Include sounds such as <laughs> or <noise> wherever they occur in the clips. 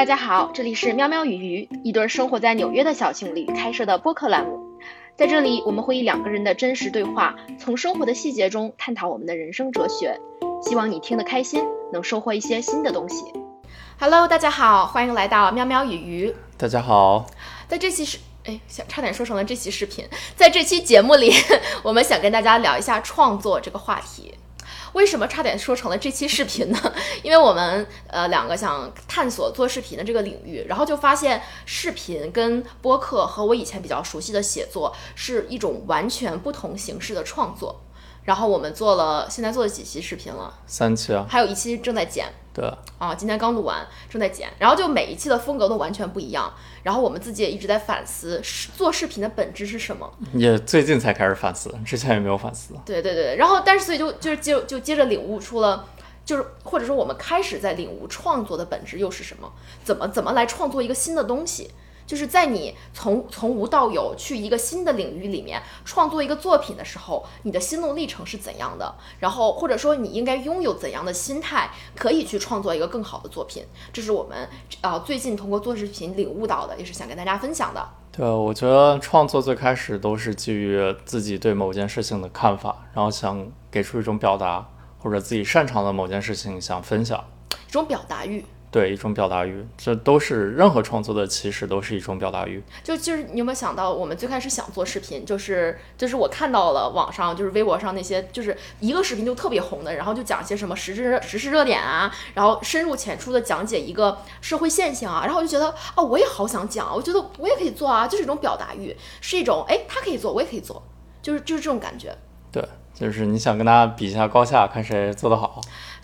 大家好，这里是喵喵与鱼，一对生活在纽约的小情侣开设的播客栏目。在这里，我们会以两个人的真实对话，从生活的细节中探讨我们的人生哲学。希望你听得开心，能收获一些新的东西。Hello，大家好，欢迎来到喵喵与鱼。大家好，在这期视，哎，想差点说成了这期视频。在这期节目里，<laughs> 我们想跟大家聊一下创作这个话题。为什么差点说成了这期视频呢？<laughs> 因为我们呃两个想探索做视频的这个领域，然后就发现视频跟播客和我以前比较熟悉的写作是一种完全不同形式的创作。然后我们做了，现在做了几期视频了？三期啊，还有一期正在剪。对啊，今天刚录完，正在剪。然后就每一期的风格都完全不一样。然后我们自己也一直在反思，做视频的本质是什么？也最近才开始反思，之前也没有反思。对对对。然后，但是所以就就是接就接着领悟出了，就是或者说我们开始在领悟创作的本质又是什么？怎么怎么来创作一个新的东西？就是在你从从无到有去一个新的领域里面创作一个作品的时候，你的心路历程是怎样的？然后或者说你应该拥有怎样的心态，可以去创作一个更好的作品？这是我们啊最近通过做视频领悟到的，也是想跟大家分享的。对，我觉得创作最开始都是基于自己对某件事情的看法，然后想给出一种表达，或者自己擅长的某件事情想分享，一种表达欲。对一种表达欲，这都是任何创作的起始都是一种表达欲。就就是你有没有想到，我们最开始想做视频，就是就是我看到了网上就是微博上那些就是一个视频就特别红的，然后就讲些什么时事时事热点啊，然后深入浅出的讲解一个社会现象啊，然后我就觉得哦，我也好想讲，我觉得我也可以做啊，就是一种表达欲，是一种哎他可以做，我也可以做，就是就是这种感觉。对，就是你想跟他比一下高下，看谁做得好。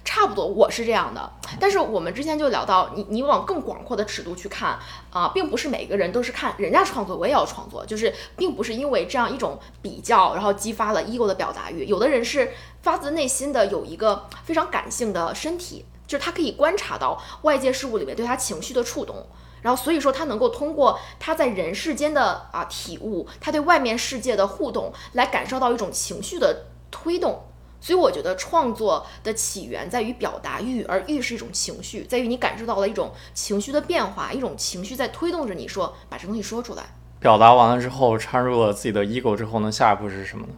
差不多，我是这样的。但是我们之前就聊到，你你往更广阔的尺度去看啊，并不是每个人都是看人家创作，我也要创作，就是并不是因为这样一种比较，然后激发了 ego 的表达欲。有的人是发自内心的有一个非常感性的身体，就是他可以观察到外界事物里面对他情绪的触动，然后所以说他能够通过他在人世间的啊体悟，他对外面世界的互动，来感受到一种情绪的推动。所以我觉得创作的起源在于表达欲，而欲是一种情绪，在于你感受到了一种情绪的变化，一种情绪在推动着你说把这东西说出来。表达完了之后，掺入了自己的 ego 之后呢，下一步是什么呢？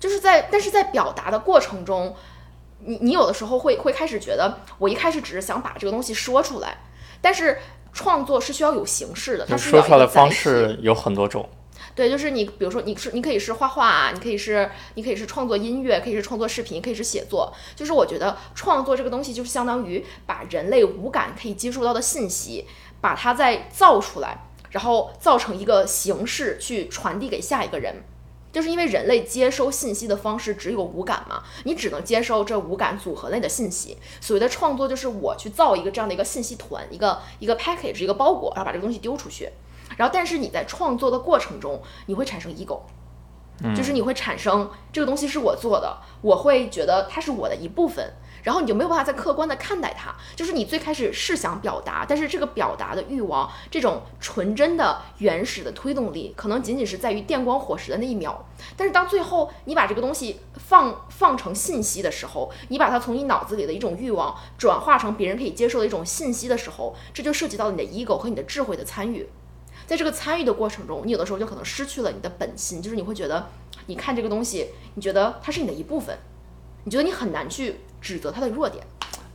就是在，但是在表达的过程中，你你有的时候会会开始觉得，我一开始只是想把这个东西说出来，但是创作是需要有形式的，它说出来的方式有很多种。对，就是你，比如说你是你可以是画画啊，你可以是你可以是创作音乐，可以是创作视频，可以是写作。就是我觉得创作这个东西，就是相当于把人类五感可以接触到的信息，把它再造出来，然后造成一个形式去传递给下一个人。就是因为人类接收信息的方式只有五感嘛，你只能接收这五感组合类的信息。所谓的创作，就是我去造一个这样的一个信息团，一个一个 package，一个包裹，然后把这个东西丢出去。然后，但是你在创作的过程中，你会产生 ego，就是你会产生这个东西是我做的，我会觉得它是我的一部分，然后你就没有办法再客观的看待它。就是你最开始是想表达，但是这个表达的欲望，这种纯真的原始的推动力，可能仅仅是在于电光火石的那一秒。但是当最后你把这个东西放 <laughs> 放成信息的时候，你把它从你脑子里的一种欲望转化成别人可以接受的一种信息的时候，这就涉及到你的 ego 和你的智慧的参与。在这个参与的过程中，你有的时候就可能失去了你的本心，就是你会觉得，你看这个东西，你觉得它是你的一部分，你觉得你很难去指责它的弱点。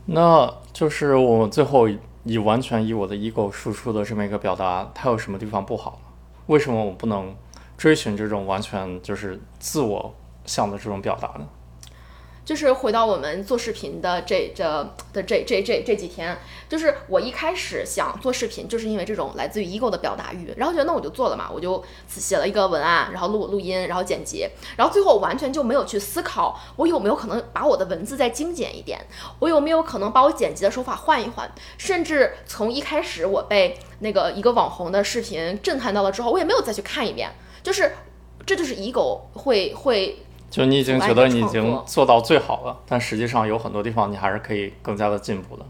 那就是我最后以完全以我的 ego 输出的这么一个表达，它有什么地方不好？为什么我不能追寻这种完全就是自我向的这种表达呢？就是回到我们做视频的这这的这这这这几天，就是我一开始想做视频，就是因为这种来自于 ego 的表达欲，然后觉得那我就做了嘛，我就写了一个文案，然后录录音，然后剪辑，然后最后完全就没有去思考，我有没有可能把我的文字再精简一点，我有没有可能把我剪辑的手法换一换，甚至从一开始我被那个一个网红的视频震撼到了之后，我也没有再去看一遍，就是这就是 ego 会会。就你已经觉得你已经做到最好了，但实际上有很多地方你还是可以更加的进步的。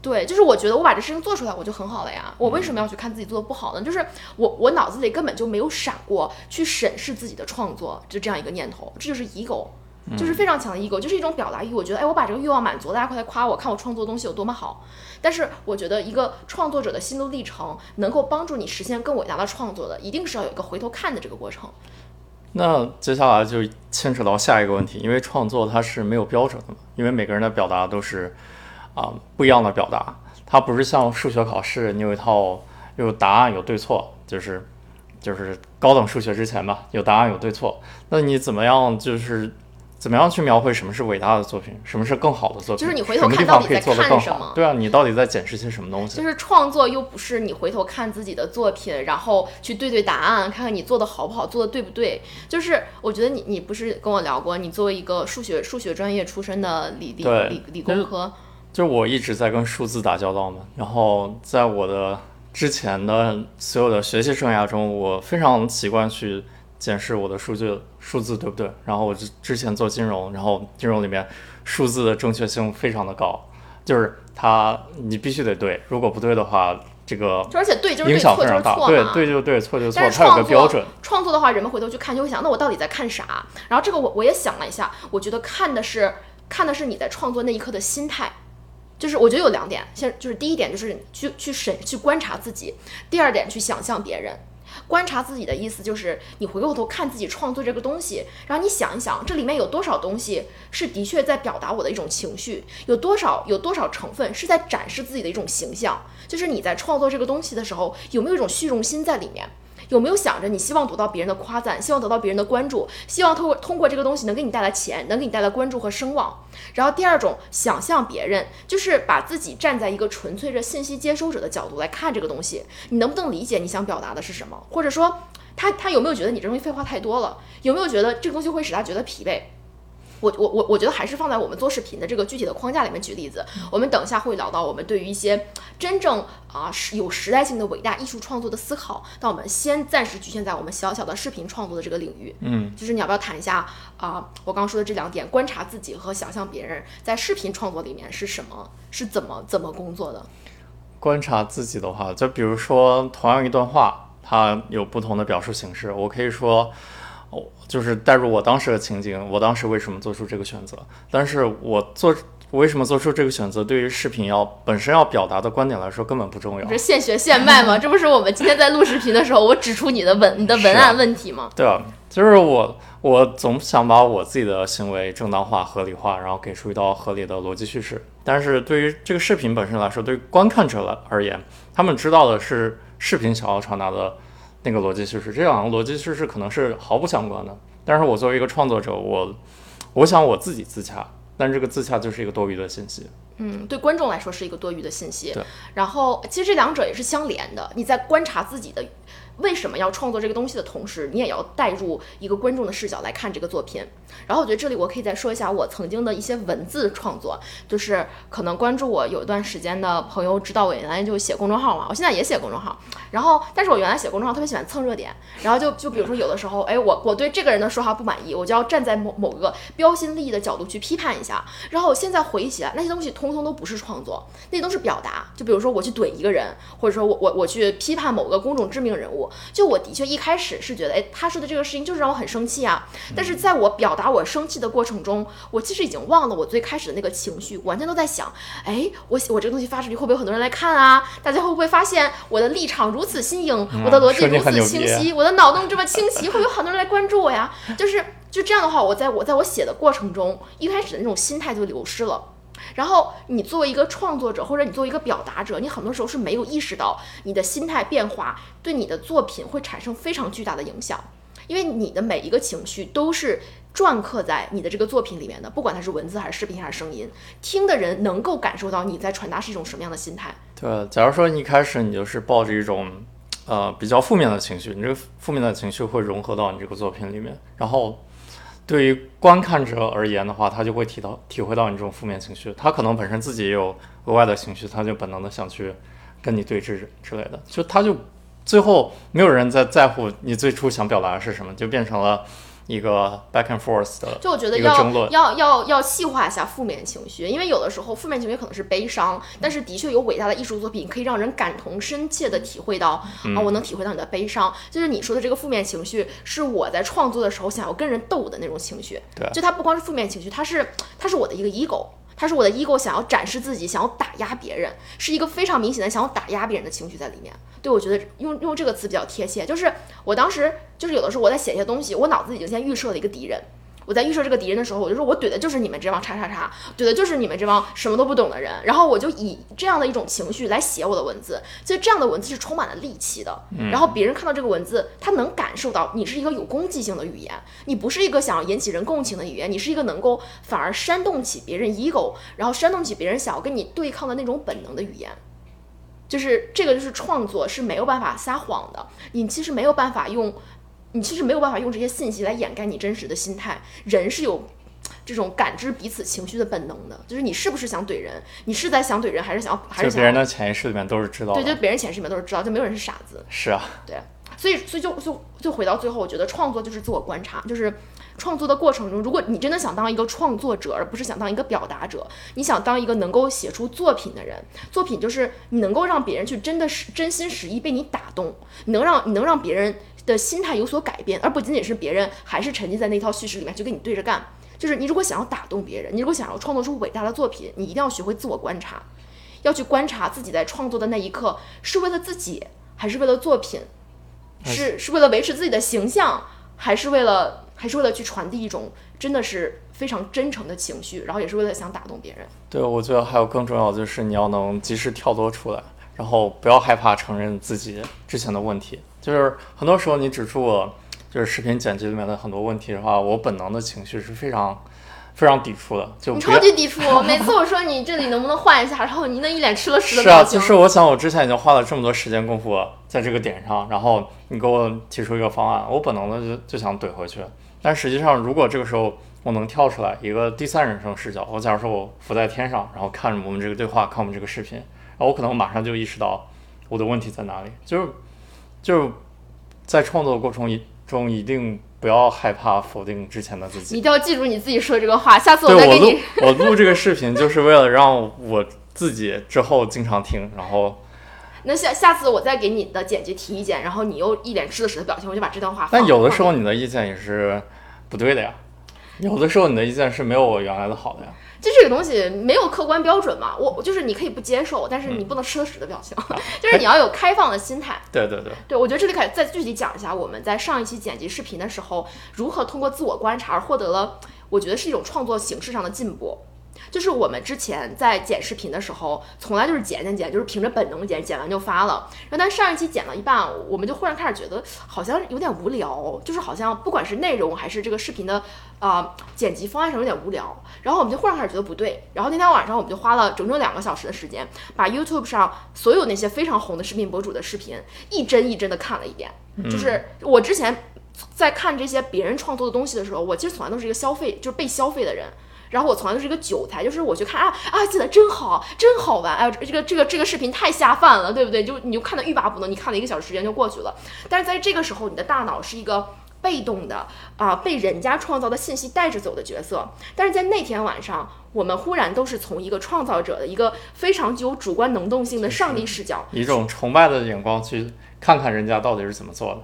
对，就是我觉得我把这事情做出来，我就很好了呀。我为什么要去看自己做的不好呢？就是我我脑子里根本就没有闪过去审视自己的创作，就这样一个念头。这就是 ego，就是非常强的 ego，就是一种表达欲。我觉得，哎，我把这个欲望满足，大家快来夸我，看我创作的东西有多么好。但是，我觉得一个创作者的心路历程，能够帮助你实现更伟大的创作的，一定是要有一个回头看的这个过程。那接下来就牵扯到下一个问题，因为创作它是没有标准的嘛，因为每个人的表达都是啊不一样的表达，它不是像数学考试，你有一套有答案有对错，就是就是高等数学之前吧，有答案有对错，那你怎么样就是怎么样去描绘什么是伟大的作品，什么是更好的作品？就是你回头看到底在？看什么对啊，你到底在检视些什么东西？就是创作又不是你回头看自己的作品，然后去对对答案，看看你做的好不好，做的对不对。就是我觉得你你不是跟我聊过，你作为一个数学数学专业出身的理理理理工科，就是我一直在跟数字打交道嘛，然后在我的之前的所有的学习生涯中，我非常习惯去检视我的数据数字对不对。然后我之之前做金融，然后金融里面数字的正确性非常的高，就是它你必须得对，如果不对的话，这个就而且对就是影对，错就是响非常大。错。对对就对，错就错，它有个标准。创作的话，人们回头去看就会想，那我到底在看啥？然后这个我我也想了一下，我觉得看的是看的是你在创作那一刻的心态。就是我觉得有两点，先就是第一点就是去去审去观察自己，第二点去想象别人。观察自己的意思就是你回过头看自己创作这个东西，然后你想一想这里面有多少东西是的确在表达我的一种情绪，有多少有多少成分是在展示自己的一种形象。就是你在创作这个东西的时候，有没有一种虚荣心在里面？有没有想着你希望得到别人的夸赞，希望得到别人的关注，希望通过通过这个东西能给你带来钱，能给你带来关注和声望。然后第二种想象别人，就是把自己站在一个纯粹的信息接收者的角度来看这个东西，你能不能理解你想表达的是什么？或者说他他有没有觉得你这东西废话太多了？有没有觉得这个东西会使他觉得疲惫？我我我我觉得还是放在我们做视频的这个具体的框架里面举例子。我们等一下会聊到我们对于一些真正啊是有时代性的伟大艺术创作的思考，但我们先暂时局限在我们小小的视频创作的这个领域。嗯，就是你要不要谈一下啊、我刚刚说的这两点，观察自己和想象别人在视频创作里面是什么，是怎么怎么工作的？观察自己的话，就比如说同样一段话，它有不同的表述形式。我可以说，哦，就是带入我当时的情景，我当时为什么做出这个选择。但是我做我为什么做出这个选择，对于视频要本身要表达的观点来说根本不重要这。是现学现卖吗？这不是我们今天在录视频的时候，我指出你的文你的文案问题吗？对啊，就是我我总想把我自己的行为正当化、合理化，然后给出一道合理的逻辑叙事。但是对于这个视频本身来说，对于观看者来而言，他们知道的是视频想要传达的那个逻辑叙事，这两个逻辑叙事可能是毫不相关的。但是我作为一个创作者，我我想我自己自洽，但这个自洽就是一个多余的信息。嗯，对观众来说是一个多余的信息对。然后其实这两者也是相连的。你在观察自己的为什么要创作这个东西的同时，你也要带入一个观众的视角来看这个作品。然后我觉得这里我可以再说一下我曾经的一些文字创作，就是可能关注我有一段时间的朋友知道我原来就写公众号嘛，我现在也写公众号。然后，但是我原来写公众号特别喜欢蹭热点，然后就就比如说有的时候，哎，我我对这个人的说话不满意，我就要站在某某个标新立异的角度去批判一下。然后我现在回忆起来，那些东西通通都不是创作，那都是表达。就比如说我去怼一个人，或者说我我我去批判某个公众知名人物，就我的确一开始是觉得，哎，他说的这个事情就是让我很生气啊。但是在我表达我生气的过程中，我其实已经忘了我最开始的那个情绪，完全都在想，哎，我我这个东西发出去会不会有很多人来看啊？大家会不会发现我的立场如此新颖，我的逻辑如此清晰，我的脑洞这么清晰，会有很多人来关注我呀？就是就这样的话，我在我在我写的过程中，一开始的那种心态就流失了。然后你作为一个创作者，或者你作为一个表达者，你很多时候是没有意识到你的心态变化对你的作品会产生非常巨大的影响，因为你的每一个情绪都是篆刻在你的这个作品里面的，不管它是文字还是视频还是声音，听的人能够感受到你在传达是一种什么样的心态。对，假如说你一开始你就是抱着一种呃比较负面的情绪，你这个负面的情绪会融合到你这个作品里面，然后对于观看者而言的话，他就会体到体会到你这种负面情绪，他可能本身自己也有额外的情绪，他就本能的想去跟你对峙之类的，就他就最后没有人在在乎你最初想表达的是什么，就变成了一个 back and forth 的，就我觉得要。要要要细化一下负面情绪，因为有的时候负面情绪可能是悲伤，但是的确有伟大的艺术作品可以让人感同身切的体会到、嗯啊，我能体会到你的悲伤。就是你说的这个负面情绪，是我在创作的时候想要跟人斗的那种情绪。对就它不光是负面情绪，它是它是我的一个 ego。他说我的 ego 想要展示自己，想要打压别人，是一个非常明显的想要打压别人的情绪在里面。对我觉得用用这个词比较贴切，就是我当时就是有的时候我在写一些东西，我脑子已经先预设了一个敌人，我在预设这个敌人的时候，我就说我怼的就是你们这帮叉叉叉，怼的就是你们这帮什么都不懂的人，然后我就以这样的一种情绪来写我的文字，所以这样的文字是充满了戾气的。然后别人看到这个文字，他能感受到你是一个有攻击性的语言，你不是一个想要引起人共情的语言，你是一个能够反而煽动起别人 ego，然后煽动起别人想要跟你对抗的那种本能的语言。就是这个，就是创作是没有办法撒谎的，你其实没有办法用你其实没有办法用这些信息来掩盖你真实的心态。人是有这种感知彼此情绪的本能的，就是你是不是想怼人，你是在想怼人，还是想要还是想别人的潜意识里面都是知道对，的。就别人潜意识里面都是知道，就没有人是傻子。是啊，对所以，所以就就就回到最后，我觉得创作就是自我观察，就是创作的过程中，如果你真的想当一个创作者，而不是想当一个表达者，你想当一个能够写出作品的人，作品就是你能够让别人去真的是真心实意被你打动，你能让你能让别人的心态有所改变，而不仅仅是别人还是沉浸在那套叙事里面去跟你对着干。就是你如果想要打动别人，你如果想要创作出伟大的作品，你一定要学会自我观察，要去观察自己在创作的那一刻是为了自己，还是为了作品。是是为了维持自己的形象，还是为了还是为了去传递一种真的是非常真诚的情绪，然后也是为了想打动别人。对，我觉得还有更重要的就是你要能及时跳脱出来，然后不要害怕承认自己之前的问题。就是很多时候你指出我就是视频剪辑里面的很多问题的话，我本能的情绪是非常非常抵触的，就你超级抵触，<laughs> 每次我说你这里能不能换一下，然后你那一脸吃了屎的是啊，表情。就是我想我之前已经花了这么多时间功夫在这个点上，然后你给我提出一个方案，我本能的就就想怼回去。但实际上，如果这个时候我能跳出来一个第三人称视角，我假如说我浮在天上，然后看着我们这个对话，看我们这个视频，我可能马上就意识到我的问题在哪里，就是就是在创作过程一中一定不要害怕否定之前的自己你一。定要记住你自己说的这个话，下次我录再给你。我录这个视频，就是为了让我自己之后经常听，然后 <laughs> 那下下次我再给你的剪辑提意见，然后你又一脸吃了屎的表情，我就把这段话放。但有的时候你的意见也是不对的呀，有的时候你的意见是没有我原来的好的呀。就这个东西没有客观标准嘛，我就是你可以不接受，但是你不能吃了屎的表情，就是你要有开放的心态。<laughs> 对对对，对，我觉得这里可以再具体讲一下，我们在上一期剪辑视频的时候，如何通过自我观察而获得了，我觉得是一种创作形式上的进步。就是我们之前在剪视频的时候，从来就是剪剪剪，就是凭着本能剪，剪完就发了。然后但上一期剪了一半，我们就忽然开始觉得好像有点无聊，就是好像不管是内容还是这个视频的啊、呃剪辑方案上有点无聊。然后我们就忽然开始觉得不对。然后那天晚上我们就花了整整两个小时的时间，把 YouTube 上所有那些非常红的视频博主的视频一帧一帧的看了一遍。就是我之前在看这些别人创作的东西的时候，我其实从来都是一个消费，就是被消费的人。然后我从来都是一个韭菜，就是我去看啊啊，写的真好，真好玩，哎呦，这个这个这个视频太下饭了，对不对？就你就看的欲罢不能，你看了一个小时时间就过去了。但是在这个时候，你的大脑是一个被动的啊、被人家创造的信息带着走的角色。但是在那天晚上，我们忽然都是从一个创造者的一个非常具有主观能动性的上帝视角，以一种崇拜的眼光去看看人家到底是怎么做的。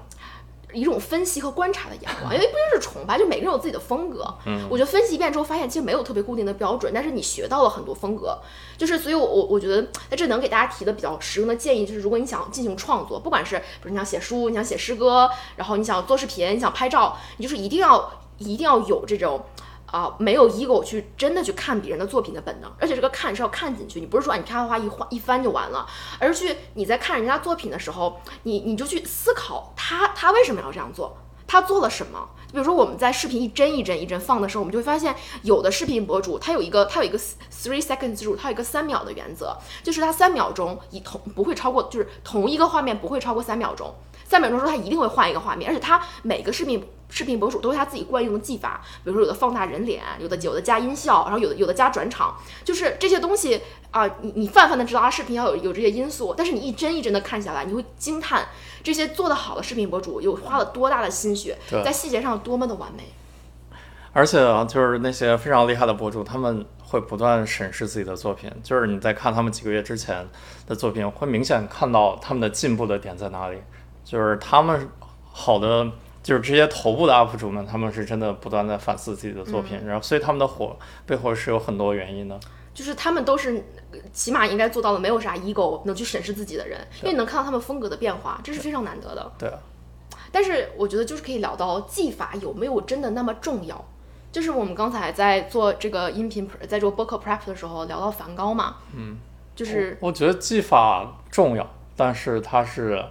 一种分析和观察的眼光，因为不就是崇拜，就每个人有自己的风格。嗯，我觉得分析一遍之后，发现其实没有特别固定的标准，但是你学到了很多风格。就是，所以我我我觉得在这能给大家提的比较实用的建议，就是如果你想进行创作，不管是比如你想写书，你想写诗歌，然后你想做视频，你想拍照，你就是一定要一定要有这种。啊、没有 ego 去真的去看别人的作品的本能，而且这个看是要看进去，你不是说啊你咔咔一换一翻就完了，而是去你在看人家作品的时候，你你就去思考他他为什么要这样做，他做了什么。就比如说我们在视频一帧一帧一帧放的时候，我们就会发现有的视频博主他有一个他有一个 three seconds rule，他有一个三秒的原则，就是他三秒钟以同不会超过，就是同一个画面不会超过三秒钟。三秒钟之后，他一定会换一个画面，而且他每个视频视频博主都是他自己惯用的技法，比如说有的放大人脸，有的有的加音效，然后有的有的加转场，就是这些东西啊，你你泛泛的知道他视频要有有这些因素，但是你一帧一帧的看下来，你会惊叹这些做得好的视频博主有花了多大的心血，在细节上有多么的完美。而且啊，就是那些非常厉害的博主，他们会不断审视自己的作品。就是你在看他们几个月之前的作品，会明显看到他们的进步的点在哪里。就是他们好的，就是这些头部的 UP 主们，他们是真的不断在反思自己的作品，然后所以他们的火背后是有很多原因的。就是他们都是呃起码应该做到了没有啥 ego 能去审视自己的人，因为你能看到他们风格的变化，这是非常难得的。对啊，但是我觉得就是可以聊到技法有没有真的那么重要。就是我们刚才在做这个音频在做播客 prep 的时候聊到梵高嘛，嗯，就是我我觉得技法重要，但是它是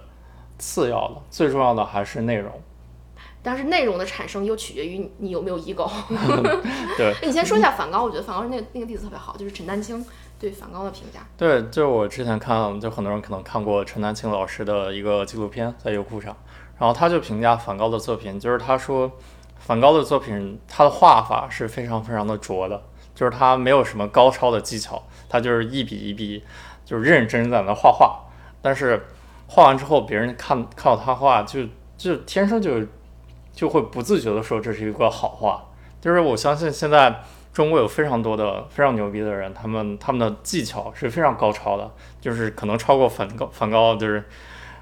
次要的，最重要的还是内容。但是内容的产生又取决于你你有没有 ego。<laughs> <laughs> 对你先说一下梵高，我觉得梵高那个那个例子特别好，就是陈丹青对梵高的评价。对，就是我之前看，就很多人可能看过陈丹青老师的一个纪录片，在优酷上，然后他就评价梵高的作品，就是他说，梵高的作品他的画法是非常非常的拙的，就是他没有什么高超的技巧，他就是一笔一笔就是认认真真在那画画，但是画完之后，别人看看到他画，就就天生就就会不自觉的说这是一个好画，就是我相信现在。中国有非常多的非常牛逼的人，他们他们的技巧是非常高超的，就是可能超过梵高，梵高就是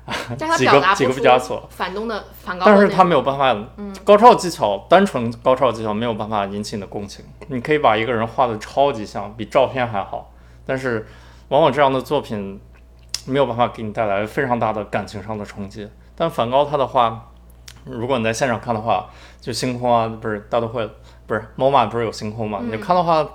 <laughs> 几个几个毕加索，反动的反高但是他没有办法，高超技巧，单纯高超技巧没有办法引起你的共情。你可以把一个人画的超级像，比照片还好，但是往往这样的作品没有办法给你带来非常大的感情上的冲击。但梵高他的话，如果你在现场看的话，就星空啊，不是大都会，不是 MoMA 不是有星空嘛？你就看的话，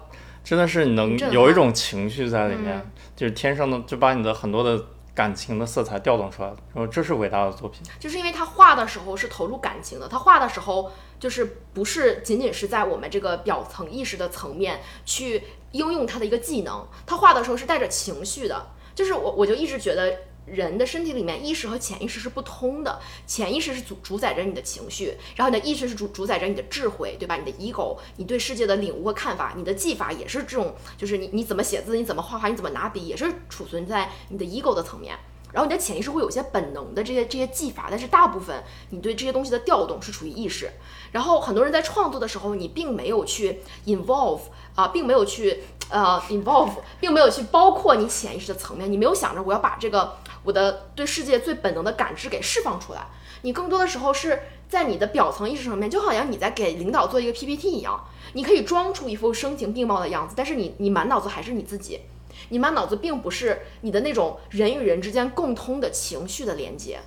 真的是你能有一种情绪在里面，嗯就是天生的就把你的很多的感情的色彩调动出来了。然后这是伟大的作品。就是因为他画的时候是投入感情的，他画的时候就是不是仅仅是在我们这个表层意识的层面去应用他的一个技能，他画的时候是带着情绪的。就是我我就一直觉得人的身体里面意识和潜意识是不通的，潜意识是主主宰着你的情绪，然后你的意识是主主宰着你的智慧，对吧？你的 ego，你对世界的领悟和看法，你的技法也是这种，就是你你怎么写字，你怎么画画，你怎么拿笔，也是储存在你的 ego 的层面。然后你的潜意识会有些本能的这些这些技法，但是大部分你对这些东西的调动是处于意识。然后很多人在创作的时候，你并没有去 involve 啊、并没有去呃 involve，并没有去包括你潜意识的层面，你没有想着我要把这个我的对世界最本能的感知给释放出来。你更多的时候是在你的表层意识层面，就好像你在给领导做一个 PPT 一样，你可以装出一副声情并茂的样子，但是你你满脑子还是你自己。你满脑子并不是你的那种人与人之间共通的情绪的连接。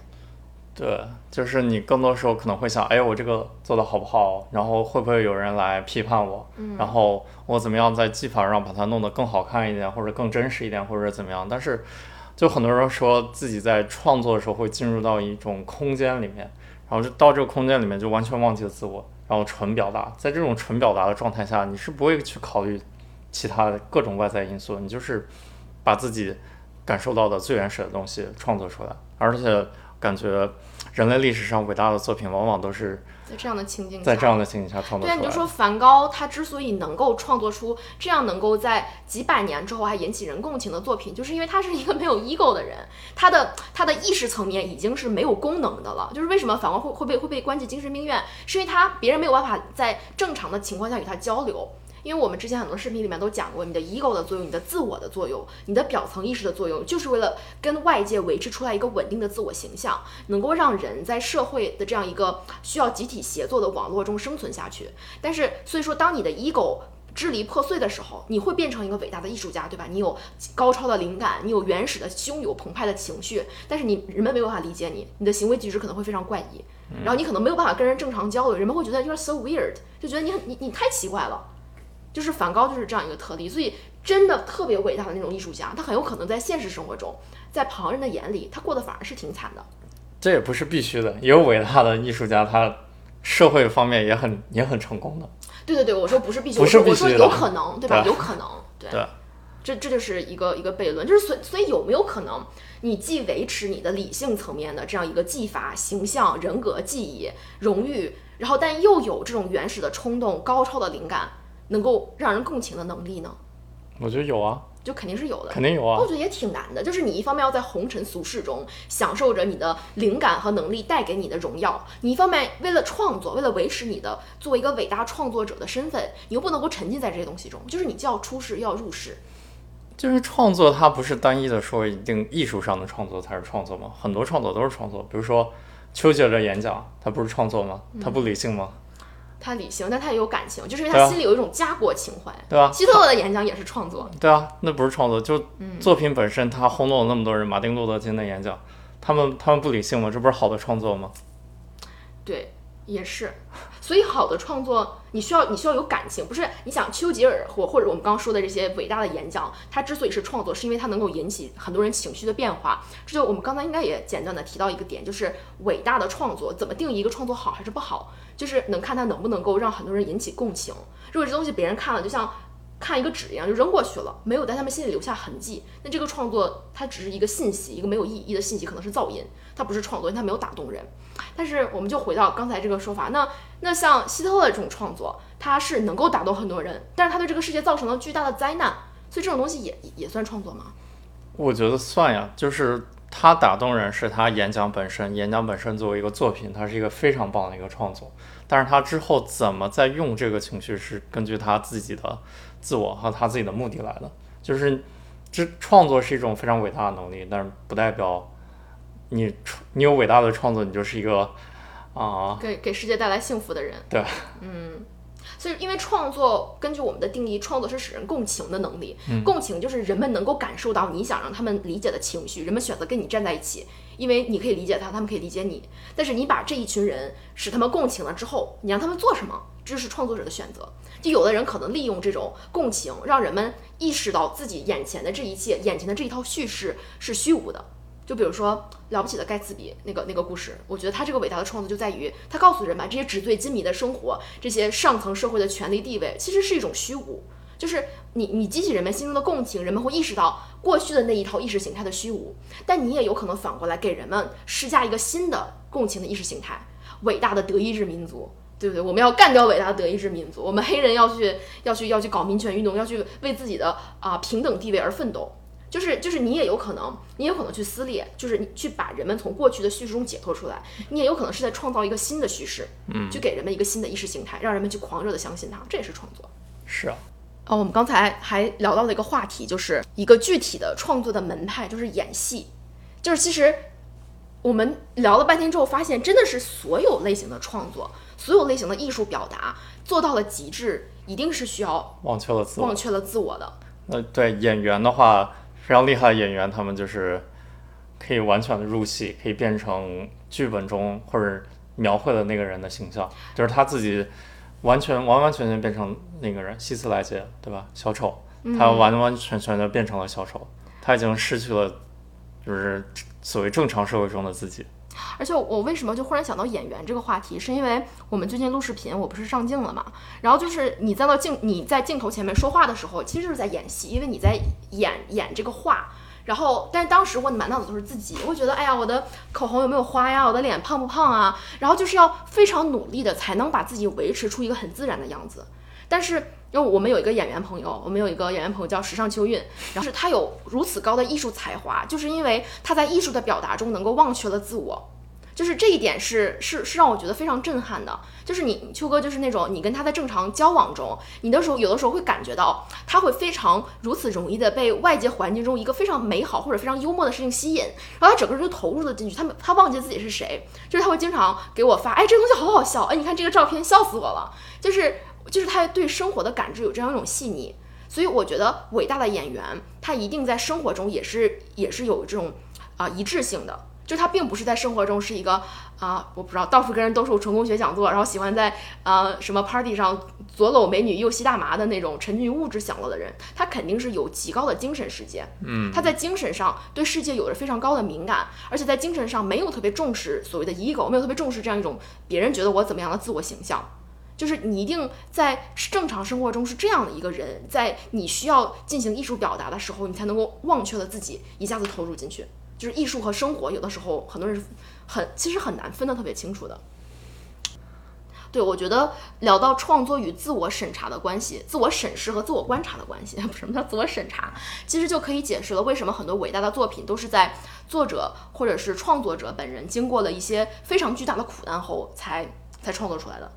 对，就是你更多时候可能会想，哎，我这个做的好不好？然后会不会有人来批判我？然后我怎么样在技法上把它弄得更好看一点，或者更真实一点，或者怎么样？但是，就很多人说自己在创作的时候会进入到一种空间里面，然后就到这个空间里面就完全忘记了自我，然后纯表达。在这种纯表达的状态下，你是不会去考虑其他的各种外在因素，你就是把自己感受到的最原始的东西创作出来，而且感觉人类历史上伟大的作品往往都是在这样的情景下，在这样的情景下创作对。你就说梵高，他之所以能够创作出这样能够在几百年之后还引起人共情的作品，就是因为他是一个没有 ego 的人，他的他的意识层面已经是没有功能的了。就是为什么梵高会会被会被关进精神病院，是因为他别人没有办法在正常的情况下与他交流。因为我们之前很多视频里面都讲过，你的 ego 的作用，你的自我的作用，你的表层意识的作用，就是为了跟外界维持出来一个稳定的自我形象，能够让人在社会的这样一个需要集体协作的网络中生存下去。但是，所以说，当你的 ego 支离破碎的时候，你会变成一个伟大的艺术家，对吧？你有高超的灵感，你有原始的汹涌澎湃的情绪，但是你人们没有办法理解你，你的行为举止可能会非常怪异，然后你可能没有办法跟人正常交流，人们会觉得 you're so weird，就觉得你很你你太奇怪了。就是梵高就是这样一个特例，所以真的特别伟大的那种艺术家，他很有可能在现实生活中，在旁人的眼里，他过得反而是挺惨的。这也不是必须的，也有伟大的艺术家，他社会方面也很也很成功的。对对对，我说不是必须，不是我说我说必须的有可能，对吧？对有可能，对。对这这就是一个一个悖论，就是所以所以有没有可能，你既维持你的理性层面的这样一个技法、形象、人格、记忆、荣誉，然后但又有这种原始的冲动、高超的灵感，能够让人共情的能力呢？我觉得有啊，就肯定是有的。肯定有啊我。觉得也挺难的，就是你一方面要在红尘俗世中享受着你的灵感和能力带给你的荣耀，你一方面为了创作，为了维持你的作为一个伟大创作者的身份，你又不能够沉浸在这些东西中，就是你既要出世又要入世。就是创作，它不是单一的说一定艺术上的创作才是创作吗？很多创作都是创作，比如说丘吉尔的演讲，它不是创作吗？它不理性吗？他理性，但他也有感情，就是因为他心里有一种家国情怀。对吧？希特勒的演讲也是创作，对啊，那不是创作，就作品本身，他轰动了那么多人。马丁路德金的演讲，他们他们不理性吗？这不是好的创作吗？也是。所以好的创作，你需要你需要有感情，不是？你想丘吉尔或或者我们刚刚说的这些伟大的演讲，它之所以是创作，是因为它能够引起很多人情绪的变化。这就我们刚才应该也简短的提到一个点，就是伟大的创作怎么定义一个创作好还是不好，就是能看它能不能够让很多人引起共情。如果这东西别人看了，就像看一个纸一样，就扔过去了，没有在他们心里留下痕迹，那这个创作它只是一个信息，一个没有意义的信息，可能是噪音，它不是创作，因为它没有打动人。但是我们就回到刚才这个说法，那那像希特勒这种创作，他是能够打动很多人，但是他对这个世界造成了巨大的灾难，所以这种东西也也算创作吗？我觉得算呀，就是他打动人是他演讲本身，演讲本身作为一个作品，它是一个非常棒的一个创作。但是他之后怎么再用这个情绪，是根据他自己的自我和他自己的目的来的。就是这创作是一种非常伟大的能力，但是不代表你创你有伟大的创作，你就是一个啊、给给世界带来幸福的人。对，嗯，所以因为创作，根据我们的定义，创作是使人共情的能力。共情就是人们能够感受到你想让他们理解的情绪，人们选择跟你站在一起，因为你可以理解他，他们可以理解你。但是你把这一群人使他们共情了之后，你让他们做什么，这是创作者的选择。就有的人可能利用这种共情，让人们意识到自己眼前的这一切，眼前的这一套叙事是虚无的。就比如说《了不起的盖茨比》那个那个故事，我觉得他这个伟大的创作就在于他告诉人们，这些纸醉金迷的生活，这些上层社会的权力地位，其实是一种虚无。就是你你激起人们心中的共情，人们会意识到过去的那一套意识形态的虚无，但你也有可能反过来给人们施加一个新的共情的意识形态，伟大的德意志民族。对不对？我们要干掉伟大的德意志民族，我们黑人要去要去要去搞民权运动，要去为自己的啊、平等地位而奋斗。就是就是你也有可能，你也有可能去撕裂，就是你去把人们从过去的叙事中解脱出来，你也有可能是在创造一个新的叙事，嗯，去给人们一个新的意识形态，让人们去狂热的相信它，这也是创作。是啊，哦，我们刚才还聊到了一个话题，就是一个具体的创作的门派，就是演戏。就是其实我们聊了半天之后，发现真的是所有类型的创作，所有类型的艺术表达做到了极致，一定是需要忘却了自我忘。却了自我的。呃对演员的话，非常厉害的演员，他们就是可以完全的入戏，可以变成剧本中或者描绘的那个人的形象，就是他自己完全完完全全变成那个人。希斯莱杰，对吧？小丑，他完完全全的变成了小丑，他已经失去了就是所谓正常社会中的自己。而且我为什么就忽然想到演员这个话题，是因为我们最近录视频，我不是上镜了嘛？然后就是你在那镜你在镜头前面说话的时候，其实就是在演戏，因为你在演演这个话。然后，但当时我满脑子都是自己，我会觉得，哎呀，我的口红有没有花呀？我的脸胖不胖啊？然后就是要非常努力的才能把自己维持出一个很自然的样子。但是，因为我们有一个演员朋友，我们有一个演员朋友叫时尚秋韵，然后是他有如此高的艺术才华，就是因为他在艺术的表达中能够忘却了自我。就是这一点是是是让我觉得非常震撼的。就是你秋哥就是那种你跟他在正常交往中，你的时候有的时候会感觉到他会非常如此容易的被外界环境中一个非常美好或者非常幽默的事情吸引，然后他整个人就投入了进去，他他忘记自己是谁，就是他会经常给我发，哎，这个东西好好笑，哎，你看这个照片笑死我了，就是就是他对生活的感知有这样一种细腻。所以我觉得伟大的演员，他一定在生活中也是也是有这种啊、一致性的，就他并不是在生活中是一个啊、我不知道到处跟人兜售成功学讲座，然后喜欢在啊、什么 party 上左搂美女右吸大麻的那种沉浸于物质享乐的人，他肯定是有极高的精神世界，嗯，他在精神上对世界有着非常高的敏感，而且在精神上没有特别重视所谓的 ego，没有特别重视这样一种别人觉得我怎么样的自我形象。就是你一定在正常生活中是这样的一个人，在你需要进行艺术表达的时候，你才能够忘却了自己，一下子投入进去。就是艺术和生活，有的时候很多人很其实很难分得特别清楚的。对，我觉得聊到创作与自我审查的关系，自我审视和自我观察的关系，<laughs> 什么叫自我审查？其实就可以解释了为什么很多伟大的作品都是在作者或者是创作者本人经过了一些非常巨大的苦难后才才创作出来的。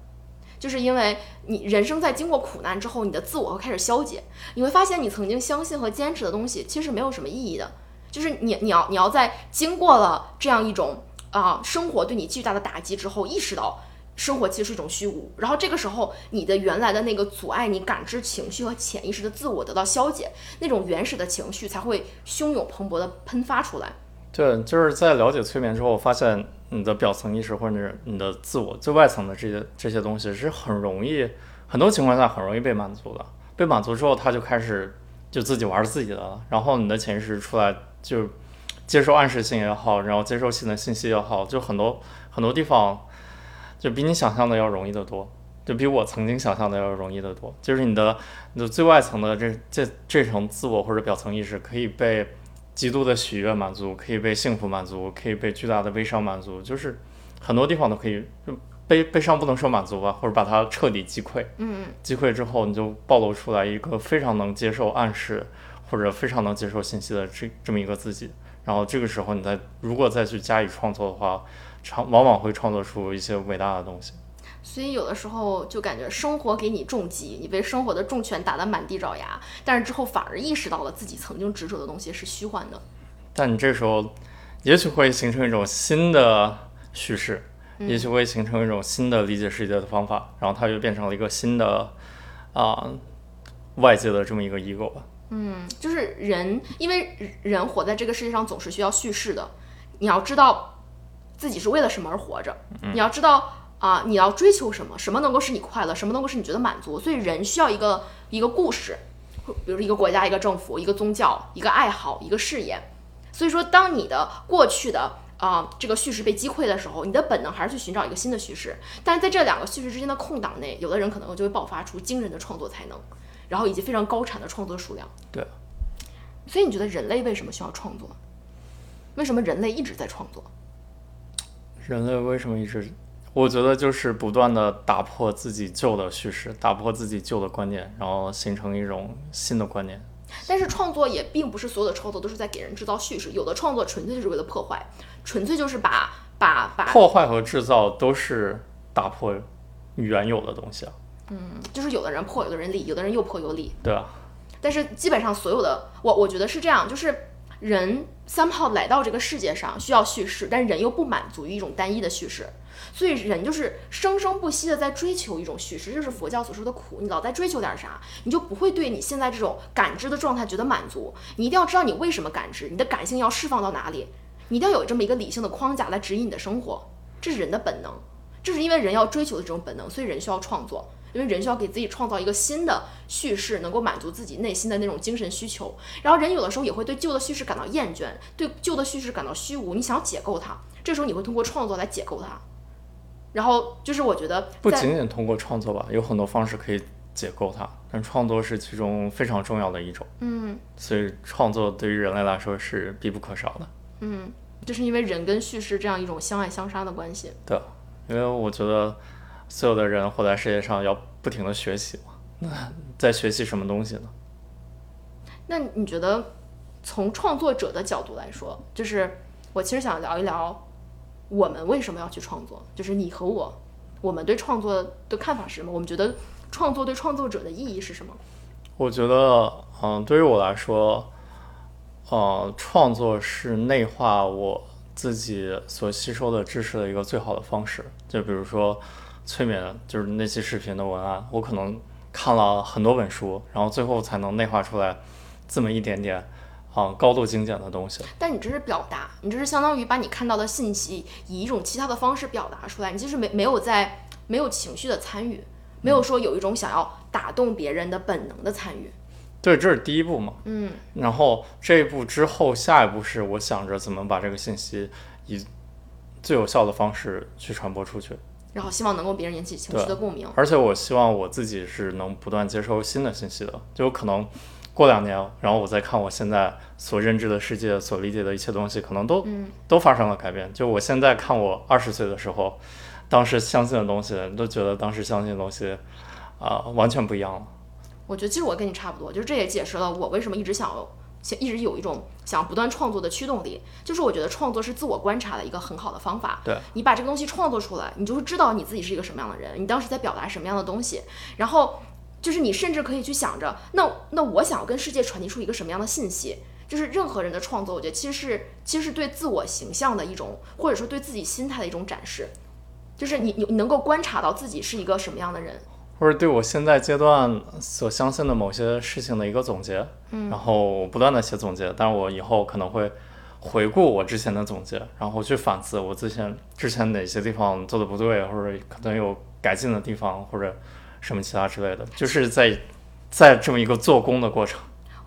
就是因为你人生在经过苦难之后，你的自我会开始消解，你会发现你曾经相信和坚持的东西其实没有什么意义的。就是你你要你要在经过了这样一种啊生活对你巨大的打击之后，意识到生活其实是一种虚无，然后这个时候你的原来的那个阻碍你感知情绪和潜意识的自我得到消解，那种原始的情绪才会汹涌蓬勃的喷发出来。对，就是在了解催眠之后，发现你的表层意识或者是你的自我最外层的这些这些东西是很容易，很多情况下很容易被满足的。被满足之后，他就开始就自己玩自己的了，然后你的潜意识出来就接受暗示性也好，然后接受新的信息也好，就很多很多地方就比你想象的要容易得多，就比我曾经想象的要容易得多。就是你的你的最外层的这这这层自我或者表层意识可以被。极度的喜悦满足，可以被幸福满足，可以被巨大的悲伤满足，就是很多地方都可以。悲悲伤不能说满足吧，或者把它彻底击溃。嗯击溃之后，你就暴露出来一个非常能接受暗示，或者非常能接受信息的这这么一个自己。然后这个时候，你再如果再去加以创作的话，创往往会创作出一些伟大的东西。所以有的时候就感觉生活给你重击，你被生活的重拳打得满地找牙，但是之后反而意识到了自己曾经执着的东西是虚幻的。但你这时候，也许会形成一种新的叙事，也许会形成一种新的理解世界的方法，然后它就变成了一个新的啊外界的这么一个 ego 吧。嗯，就是人，因为人活在这个世界上总是需要叙事的，你要知道自己是为了什么而活着，你要知道。啊，你要追求什么？什么能够使你快乐？什么能够使你觉得满足？所以人需要一个一个故事，比如一个国家、一个政府、一个宗教、一个爱好、一个事业。所以说，当你的过去的啊这个叙事被击溃的时候，你的本能还是去寻找一个新的叙事。但是在这两个叙事之间的空档内，有的人可能就会爆发出惊人的创作才能，然后以及非常高产的创作数量。对。所以你觉得人类为什么需要创作？为什么人类一直在创作？人类为什么一直？我觉得就是不断的打破自己旧的叙事，打破自己旧的观念，然后形成一种新的观念。但是创作也并不是所有的创作都是在给人制造叙事，有的创作纯粹就是为了破坏，纯粹就是把把把破坏和制造都是打破原有的东西啊。嗯，就是有的人破，有的人立，有的人又破又立。对啊。但是基本上所有的，我我觉得是这样，就是人三炮来到这个世界上需要叙事，但人又不满足于一种单一的叙事。所以人就是生生不息的在追求一种叙事，这是佛教所说的苦。你老在追求点啥，你就不会对你现在这种感知的状态觉得满足。你一定要知道你为什么感知，你的感性要释放到哪里，你一定要有这么一个理性的框架来指引你的生活。这是人的本能，这是因为人要追求的这种本能，所以人需要创作，因为人需要给自己创造一个新的叙事，能够满足自己内心的那种精神需求。然后人有的时候也会对旧的叙事感到厌倦，对旧的叙事感到虚无，你想要解构它，这时候你会通过创作来解构它。然后就是我觉得不仅仅通过创作吧，有很多方式可以解构它，但创作是其中非常重要的一种。嗯，所以创作对于人类来说是必不可少的。嗯，就是因为人跟叙事这样一种相爱相杀的关系。对，因为我觉得所有的人活在世界上要不停的学习嘛，那在学习什么东西呢？那你觉得从创作者的角度来说，就是我其实想聊一聊。我们为什么要去创作？就是你和我，我们对创作的看法是什么？我们觉得创作对创作者的意义是什么？我觉得，嗯，对于我来说，呃，创作是内化我自己所吸收的知识的一个最好的方式。就比如说催眠，就是那期视频的文案，我可能看了很多本书，然后最后才能内化出来这么一点点。啊，高度精简的东西。但你这是表达，你这是相当于把你看到的信息以一种其他的方式表达出来。你其实没没有在没有情绪的参与，没有说有一种想要打动别人的本能的参与。对，这是第一步嘛。嗯。然后这一步之后，下一步是我想着怎么把这个信息以最有效的方式去传播出去。然后希望能够别人引起情绪的共鸣。而且我希望我自己是能不断接收新的信息的，就有可能。过两年，然后我再看我现在所认知的世界、所理解的一切东西，可能都都发生了改变。就我现在看我二十岁的时候当时相信的东西，都觉得当时相信的东西啊、完全不一样了。我觉得其实我跟你差不多，就是这也解释了我为什么一直想想一直有一种想不断创作的驱动力，就是我觉得创作是自我观察的一个很好的方法。对，你把这个东西创作出来，你就会知道你自己是一个什么样的人，你当时在表达什么样的东西，然后就是你甚至可以去想着，那那我想要跟世界传递出一个什么样的信息。就是任何人的创作，我觉得其实是其实是对自我形象的一种，或者说对自己心态的一种展示。就是你你你能够观察到自己是一个什么样的人，或者对我现在阶段所相信的某些事情的一个总结，嗯，然后不断的写总结，但是我以后可能会回顾我之前的总结，然后去反思我之前之前哪些地方做的不对，或者可能有改进的地方，或者什么其他之类的，就是在在这么一个做工的过程。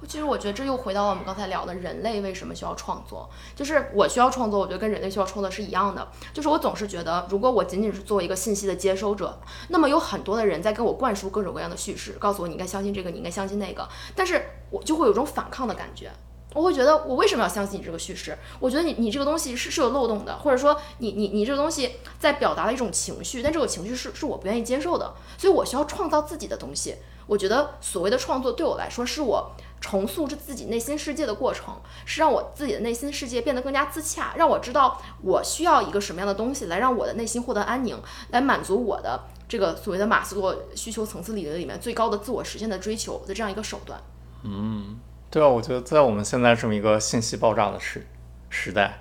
其实我觉得这又回到了我们刚才聊的人类为什么需要创作。就是我需要创作，我觉得跟人类需要创作是一样的。就是我总是觉得，如果我仅仅是作为一个信息的接收者，那么有很多的人在跟我灌输各种各样的叙事，告诉我你应该相信这个，你应该相信那个，但是我就会有种反抗的感觉。我会觉得，我为什么要相信你这个叙事？我觉得你你这个东西是是有漏洞的，或者说你你你这个东西在表达了一种情绪，但这个情绪是是我不愿意接受的，所以我需要创造自己的东西。我觉得所谓的创作对我来说，是我重塑着自己内心世界的过程，是让我自己的内心世界变得更加自洽，让我知道我需要一个什么样的东西来让我的内心获得安宁，来满足我的这个所谓的马斯洛需求层次理论里面最高的自我实现的追求的这样一个手段。嗯对啊，我觉得在我们现在这么一个信息爆炸的时时代，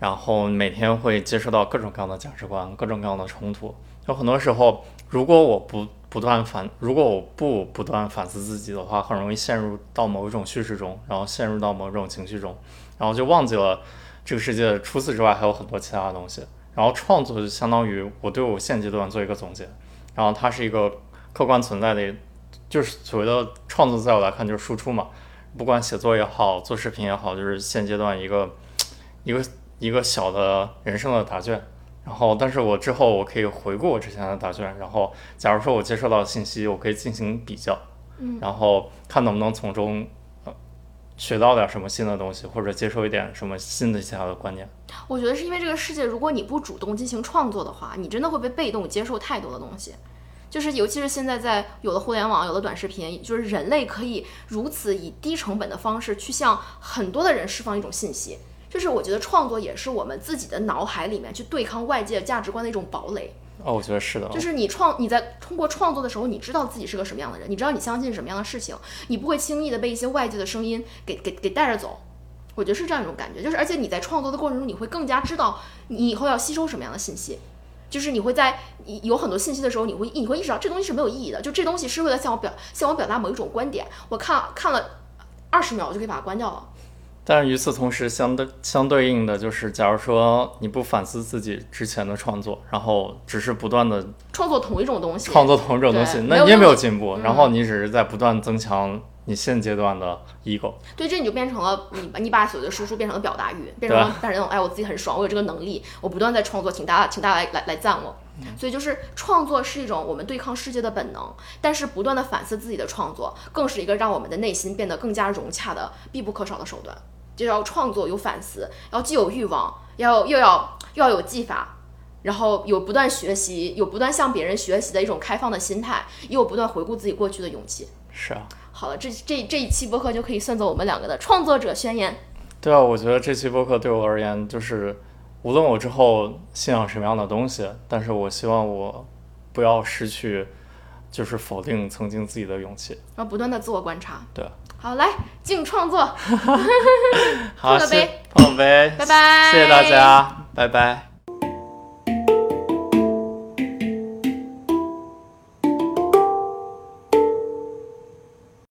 然后每天会接触到各种各样的价值观、各种各样的冲突，有很多时候，如果我不不断反，如果我不不断反思自己的话，很容易陷入到某一种叙事中，然后陷入到某种情绪中，然后就忘记了这个世界除此之外还有很多其他的东西。然后创作就相当于我对我现阶段做一个总结，然后它是一个客观存在的，就是所谓的创作，在我来看就是输出嘛。不管写作也好，做视频也好，就是现阶段一个一个一个小的人生的答卷。然后，但是我之后我可以回顾我之前的答卷，然后假如说我接收到的信息，我可以进行比较，嗯然后看能不能从中呃学到点什么新的东西，或者接受一点什么新的其他的观念。我觉得是因为这个世界，如果你不主动进行创作的话，你真的会被被动接受太多的东西。就是尤其是现在在有了互联网，有了短视频，就是人类可以如此以低成本的方式去向很多的人释放一种信息。就是我觉得创作也是我们自己的脑海里面去对抗外界价值观的一种堡垒。哦，我觉得是的，就是你创你在通过创作的时候，你知道自己是个什么样的人，你知道你相信什么样的事情，你不会轻易的被一些外界的声音给给给带着走。我觉得是这样一种感觉，就是而且你在创作的过程中，你会更加知道你以后要吸收什么样的信息。就是你会在你有很多信息的时候，你会你会意识到这东西是没有意义的，就这东西是为了向我表向我表达某一种观点。我看看了二十秒，我就可以把它关掉了。但是与此同时，相对相对应的就是，假如说你不反思自己之前的创作，然后只是不断的创作同一种东西，创作同一种东西，那你也没有进步，嗯然后你只是在不断增强你现阶段的 ego。对，这你就变成了你把你把所谓的输出变成了表达欲，变成了变成那种哎我自己很爽，我有这个能力，我不断在创作，请大家请大家来来来赞我。所以就是创作是一种我们对抗世界的本能，但是不断的反思自己的创作，更是一个让我们的内心变得更加融洽的必不可少的手段。就要创作有反思，要既有欲望，要又要又要有技法，然后有不断学习，有不断向别人学习的一种开放的心态，也有不断回顾自己过去的勇气。是啊，好了，这这这一期播客就可以算作我们两个的创作者宣言。对啊，我觉得这期播客对我而言，就是无论我之后信仰什么样的东西，但是我希望我不要失去，就是否定曾经自己的勇气。然后不断的自我观察。对，好，来敬创作，<laughs> <laughs> 好，个杯，碰杯，拜拜，谢谢大。家，拜拜。